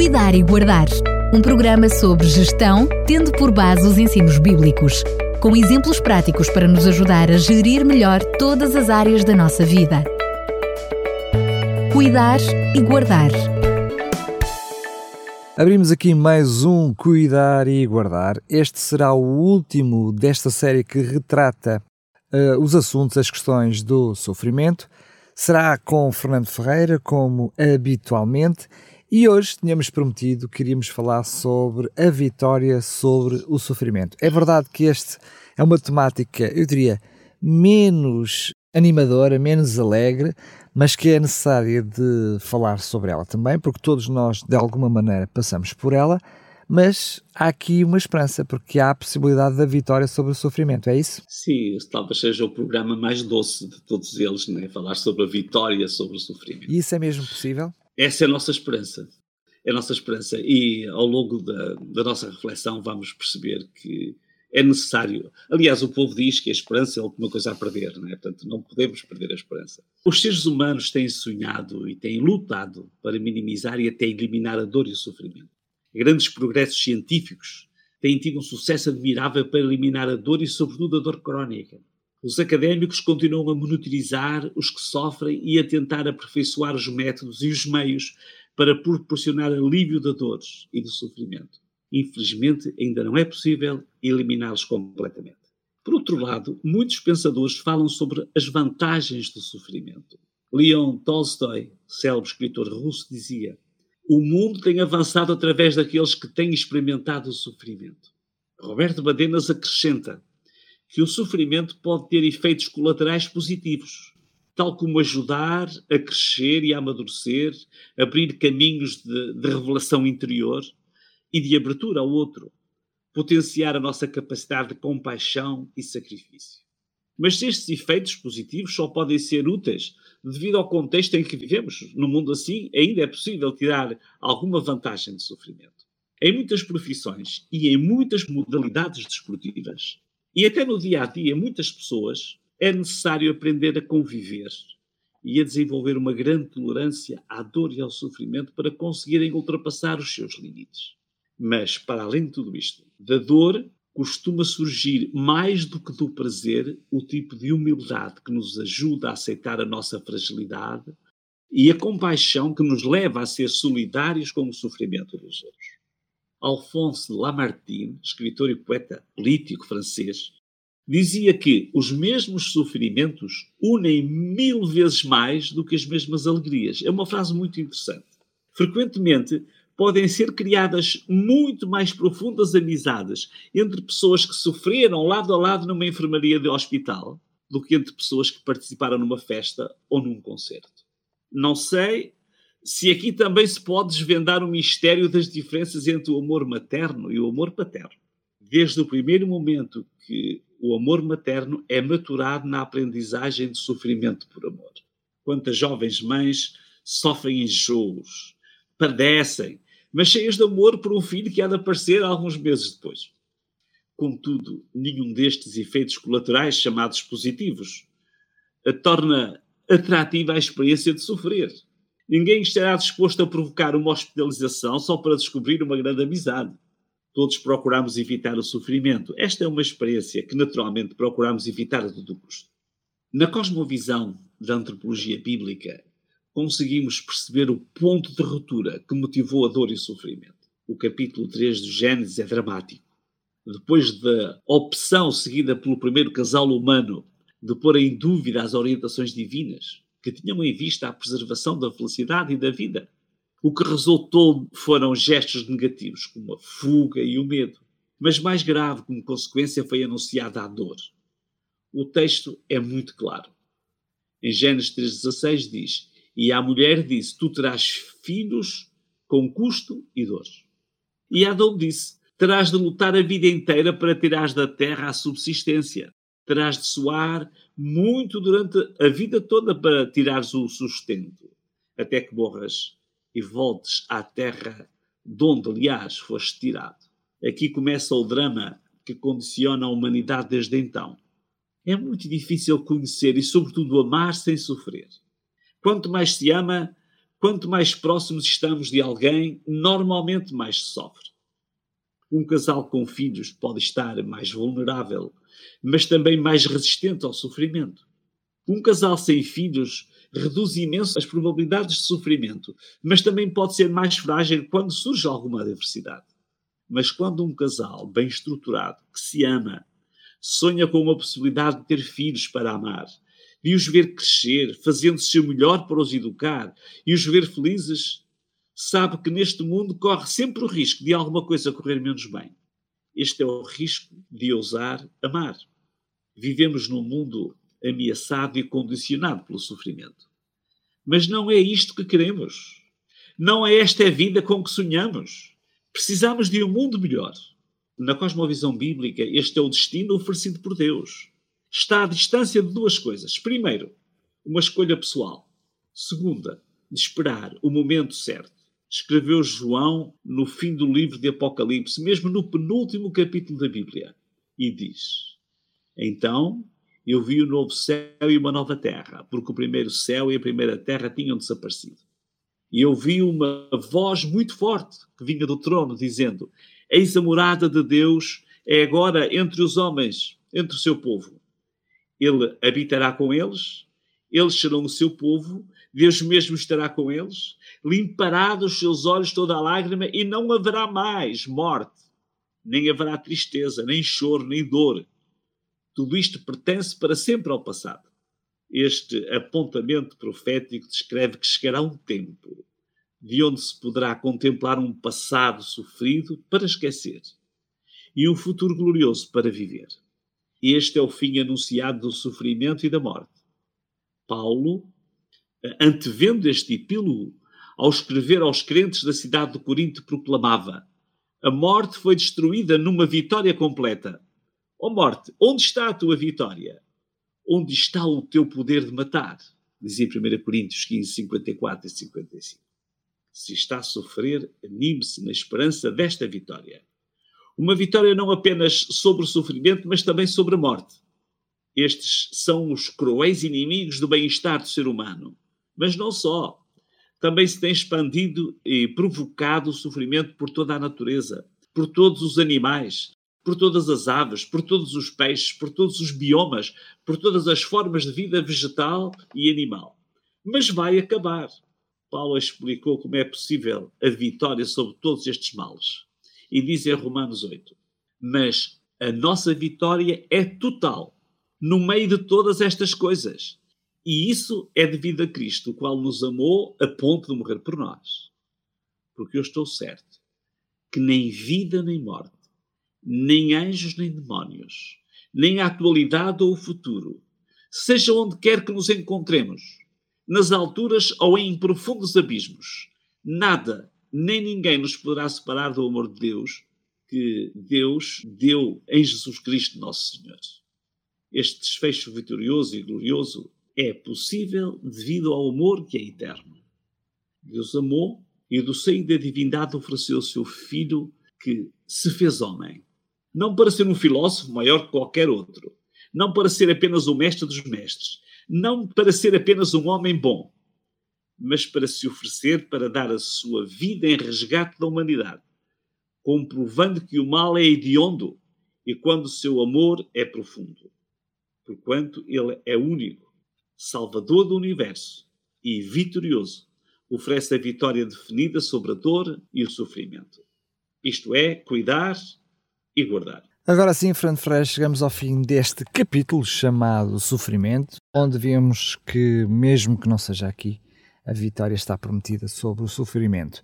Cuidar e Guardar, um programa sobre gestão, tendo por base os ensinos bíblicos, com exemplos práticos para nos ajudar a gerir melhor todas as áreas da nossa vida. Cuidar e Guardar. Abrimos aqui mais um Cuidar e Guardar. Este será o último desta série que retrata uh, os assuntos, as questões do sofrimento. Será com Fernando Ferreira, como habitualmente, e hoje tínhamos prometido que iríamos falar sobre a vitória sobre o sofrimento. É verdade que este é uma temática, eu diria, menos animadora, menos alegre, mas que é necessária de falar sobre ela também, porque todos nós, de alguma maneira, passamos por ela. Mas há aqui uma esperança, porque há a possibilidade da vitória sobre o sofrimento, é isso? Sim, talvez seja o programa mais doce de todos eles, né? falar sobre a vitória sobre o sofrimento. E isso é mesmo possível? Essa é a nossa esperança. É a nossa esperança. E ao longo da, da nossa reflexão vamos perceber que é necessário. Aliás, o povo diz que a esperança é a última coisa a perder, não é? portanto, não podemos perder a esperança. Os seres humanos têm sonhado e têm lutado para minimizar e até eliminar a dor e o sofrimento. Grandes progressos científicos têm tido um sucesso admirável para eliminar a dor e, sobretudo, a dor crónica. Os académicos continuam a monitorizar os que sofrem e a tentar aperfeiçoar os métodos e os meios para proporcionar alívio da dores e do sofrimento. Infelizmente, ainda não é possível eliminá-los completamente. Por outro lado, muitos pensadores falam sobre as vantagens do sofrimento. Leon Tolstói, célebre escritor russo, dizia: O mundo tem avançado através daqueles que têm experimentado o sofrimento. Roberto Badenas acrescenta: que o sofrimento pode ter efeitos colaterais positivos, tal como ajudar a crescer e a amadurecer, abrir caminhos de, de revelação interior e de abertura ao outro, potenciar a nossa capacidade de compaixão e sacrifício. Mas estes efeitos positivos só podem ser úteis devido ao contexto em que vivemos. No mundo assim, ainda é possível tirar alguma vantagem do sofrimento. Em muitas profissões e em muitas modalidades desportivas, e até no dia a dia, muitas pessoas é necessário aprender a conviver e a desenvolver uma grande tolerância à dor e ao sofrimento para conseguirem ultrapassar os seus limites. Mas, para além de tudo isto, da dor costuma surgir mais do que do prazer o tipo de humildade que nos ajuda a aceitar a nossa fragilidade e a compaixão que nos leva a ser solidários com o sofrimento dos outros. Alphonse Lamartine, escritor e poeta político francês, dizia que os mesmos sofrimentos unem mil vezes mais do que as mesmas alegrias. É uma frase muito interessante. Frequentemente podem ser criadas muito mais profundas amizades entre pessoas que sofreram lado a lado numa enfermaria de hospital do que entre pessoas que participaram numa festa ou num concerto. Não sei se aqui também se pode desvendar o mistério das diferenças entre o amor materno e o amor paterno. Desde o primeiro momento que o amor materno é maturado na aprendizagem de sofrimento por amor. Quantas jovens mães sofrem enjoos, padecem, mas cheias de amor por um filho que há de aparecer alguns meses depois. Contudo, nenhum destes efeitos colaterais, chamados positivos, torna atrativa a experiência de sofrer. Ninguém estará disposto a provocar uma hospitalização só para descobrir uma grande amizade. Todos procuramos evitar o sofrimento. Esta é uma experiência que naturalmente procuramos evitar a todo custo. Na cosmovisão da antropologia bíblica, conseguimos perceber o ponto de ruptura que motivou a dor e o sofrimento. O capítulo 3 do Gênesis é dramático. Depois da opção seguida pelo primeiro casal humano de pôr em dúvida as orientações divinas, que tinham em vista a preservação da felicidade e da vida. O que resultou foram gestos negativos, como a fuga e o medo. Mas mais grave, como consequência, foi anunciada a dor. O texto é muito claro. Em Gênesis 3,16 diz: E a mulher disse: Tu terás filhos com custo e dor. E Adão disse: Terás de lutar a vida inteira para tirares da terra a subsistência terás de suar muito durante a vida toda para tirares o sustento, até que morras e voltes à terra de onde, aliás, foste tirado. Aqui começa o drama que condiciona a humanidade desde então. É muito difícil conhecer e, sobretudo, amar sem sofrer. Quanto mais se ama, Quanto mais próximos estamos de alguém, normalmente mais se sofre. Um casal com filhos pode estar mais vulnerável, mas também mais resistente ao sofrimento. Um casal sem filhos reduz imenso as probabilidades de sofrimento, mas também pode ser mais frágil quando surge alguma adversidade. Mas quando um casal bem estruturado, que se ama, sonha com a possibilidade de ter filhos para amar, de os ver crescer, fazendo-se o melhor para os educar e os ver felizes, sabe que neste mundo corre sempre o risco de alguma coisa correr menos bem. Este é o risco de ousar amar. Vivemos num mundo ameaçado e condicionado pelo sofrimento. Mas não é isto que queremos. Não é esta a vida com que sonhamos. Precisamos de um mundo melhor. Na cosmovisão bíblica, este é o destino oferecido por Deus. Está à distância de duas coisas. Primeiro, uma escolha pessoal. Segunda, de esperar o momento certo. Escreveu João no fim do livro de Apocalipse, mesmo no penúltimo capítulo da Bíblia, e diz: Então eu vi o um novo céu e uma nova terra, porque o primeiro céu e a primeira terra tinham desaparecido. E eu vi uma voz muito forte que vinha do trono, dizendo: Eis a morada de Deus, é agora entre os homens, entre o seu povo. Ele habitará com eles, eles serão o seu povo, Deus mesmo estará com eles, limpará dos seus olhos toda a lágrima e não haverá mais morte, nem haverá tristeza, nem choro, nem dor tudo isto pertence para sempre ao passado. Este apontamento profético descreve que chegará um tempo de onde se poderá contemplar um passado sofrido para esquecer e um futuro glorioso para viver. Este é o fim anunciado do sofrimento e da morte. Paulo, antevendo este epílogo, ao escrever aos crentes da cidade de Corinto, proclamava: A morte foi destruída numa vitória completa. Ó oh morte, onde está a tua vitória? Onde está o teu poder de matar? Dizia 1 Coríntios 15, 54 e 55. Se está a sofrer, anime-se na esperança desta vitória. Uma vitória não apenas sobre o sofrimento, mas também sobre a morte. Estes são os cruéis inimigos do bem-estar do ser humano. Mas não só. Também se tem expandido e provocado o sofrimento por toda a natureza, por todos os animais, por todas as aves, por todos os peixes, por todos os biomas, por todas as formas de vida vegetal e animal. Mas vai acabar. Paulo explicou como é possível a vitória sobre todos estes males. E diz em Romanos 8: Mas a nossa vitória é total no meio de todas estas coisas. E isso é devido a Cristo, o qual nos amou a ponto de morrer por nós. Porque eu estou certo que nem vida nem morte nem anjos nem demónios, nem a atualidade ou o futuro, seja onde quer que nos encontremos, nas alturas ou em profundos abismos, nada nem ninguém nos poderá separar do amor de Deus que Deus deu em Jesus Cristo, nosso Senhor. Este desfecho vitorioso e glorioso é possível devido ao amor que é eterno. Deus amou e do seio da divindade ofereceu o seu Filho que se fez homem não para ser um filósofo maior que qualquer outro, não para ser apenas o mestre dos mestres, não para ser apenas um homem bom, mas para se oferecer para dar a sua vida em resgate da humanidade, comprovando que o mal é hediondo e quando o seu amor é profundo, porquanto ele é único, salvador do universo e vitorioso, oferece a vitória definida sobre a dor e o sofrimento. Isto é, cuidar e guardar. Agora sim, Fernando Freire, chegamos ao fim deste capítulo chamado Sofrimento, onde vemos que, mesmo que não seja aqui, a vitória está prometida sobre o sofrimento.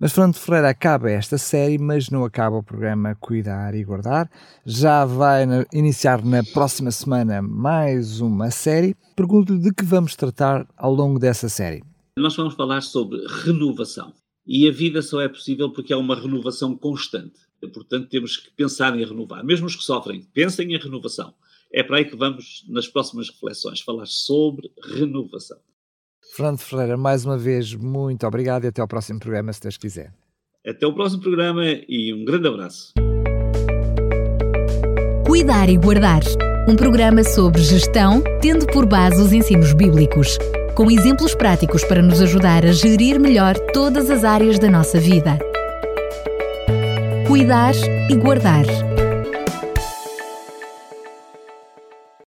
Mas Fernando Ferreira acaba esta série, mas não acaba o programa Cuidar e Guardar. Já vai iniciar na próxima semana mais uma série. Pergunto-lhe de que vamos tratar ao longo dessa série. Nós vamos falar sobre renovação. E a vida só é possível porque há uma renovação constante. Portanto, temos que pensar em renovar. Mesmo os que sofrem, pensem em renovação. É para aí que vamos, nas próximas reflexões, falar sobre renovação. Fernando Ferreira, mais uma vez, muito obrigado e até ao próximo programa, se Deus quiser. Até o próximo programa e um grande abraço. Cuidar e Guardar um programa sobre gestão, tendo por base os ensinos bíblicos com exemplos práticos para nos ajudar a gerir melhor todas as áreas da nossa vida. Cuidar e guardar